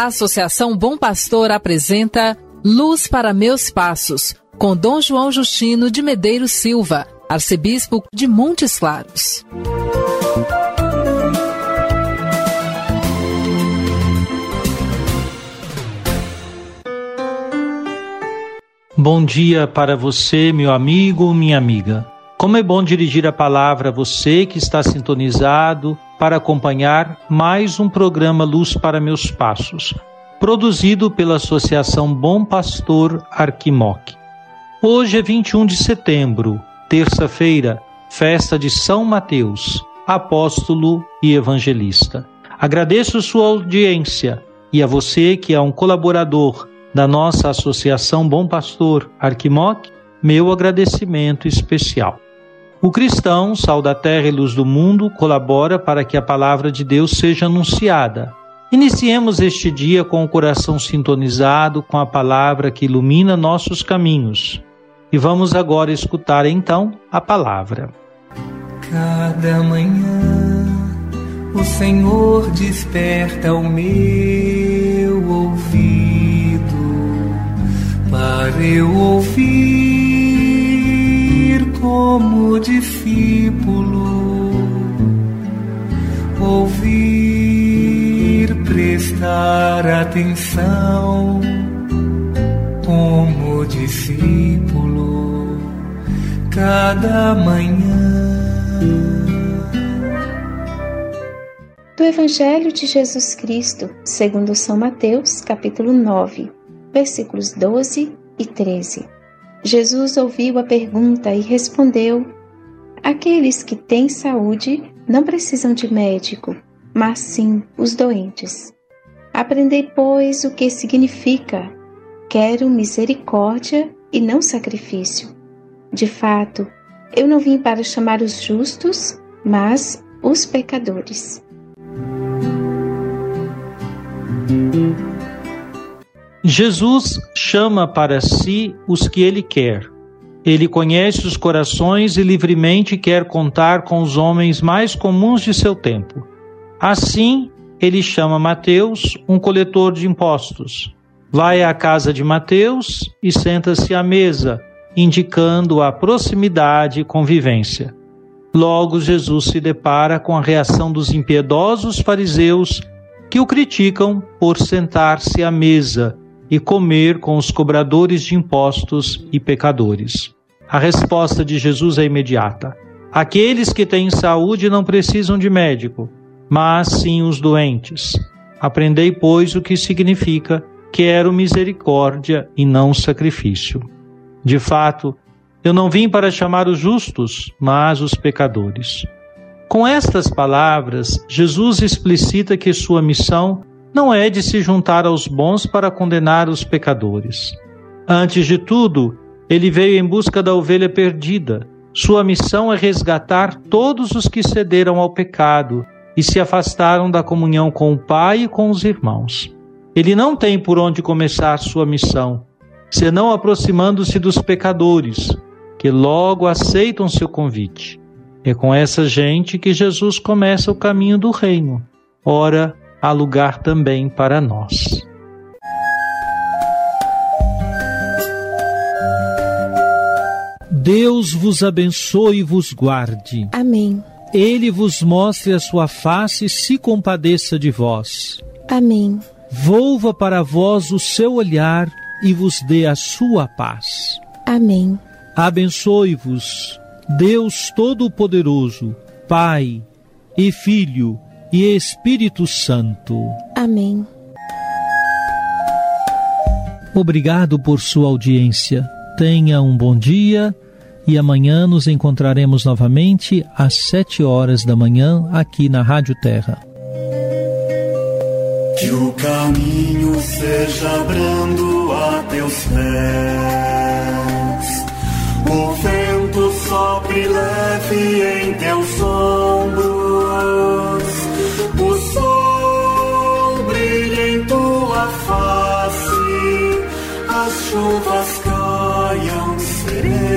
A Associação Bom Pastor apresenta Luz para Meus Passos, com Dom João Justino de Medeiros Silva, arcebispo de Montes Claros. Bom dia para você, meu amigo, minha amiga. Como é bom dirigir a palavra a você que está sintonizado para acompanhar mais um programa Luz para Meus Passos, produzido pela Associação Bom Pastor Arquimoc. Hoje é 21 de setembro, terça-feira, festa de São Mateus, apóstolo e evangelista. Agradeço sua audiência e a você que é um colaborador da nossa Associação Bom Pastor Arquimoc, meu agradecimento especial. O cristão, sal da terra e luz do mundo, colabora para que a palavra de Deus seja anunciada. Iniciemos este dia com o coração sintonizado com a palavra que ilumina nossos caminhos. E vamos agora escutar então a palavra. Cada manhã o Senhor desperta o meu ouvido para eu ouvir como discípulo, ouvir, prestar atenção, como discípulo, cada manhã. Do Evangelho de Jesus Cristo, segundo São Mateus, capítulo 9, versículos 12 e 13. Jesus ouviu a pergunta e respondeu: Aqueles que têm saúde não precisam de médico, mas sim os doentes. Aprendei, pois, o que significa: quero misericórdia e não sacrifício. De fato, eu não vim para chamar os justos, mas os pecadores. Jesus chama para si os que ele quer. Ele conhece os corações e livremente quer contar com os homens mais comuns de seu tempo. Assim, ele chama Mateus, um coletor de impostos. Vai à casa de Mateus e senta-se à mesa, indicando a proximidade e convivência. Logo, Jesus se depara com a reação dos impiedosos fariseus que o criticam por sentar-se à mesa e comer com os cobradores de impostos e pecadores. A resposta de Jesus é imediata. Aqueles que têm saúde não precisam de médico, mas sim os doentes. Aprendei, pois, o que significa quero misericórdia e não sacrifício. De fato, eu não vim para chamar os justos, mas os pecadores. Com estas palavras, Jesus explicita que sua missão não é de se juntar aos bons para condenar os pecadores. Antes de tudo, ele veio em busca da ovelha perdida. Sua missão é resgatar todos os que cederam ao pecado e se afastaram da comunhão com o Pai e com os irmãos. Ele não tem por onde começar sua missão, senão aproximando-se dos pecadores, que logo aceitam seu convite. É com essa gente que Jesus começa o caminho do reino. Ora, há lugar também para nós. Deus vos abençoe e vos guarde. Amém. Ele vos mostre a sua face e se compadeça de vós. Amém. Volva para vós o seu olhar e vos dê a sua paz. Amém. Abençoe-vos, Deus Todo-Poderoso, Pai e Filho e Espírito Santo. Amém. Obrigado por sua audiência. Tenha um bom dia e amanhã nos encontraremos novamente às sete horas da manhã aqui na Rádio Terra. Que o caminho seja brando a teus pés. O vento sopre leve em teus ombros.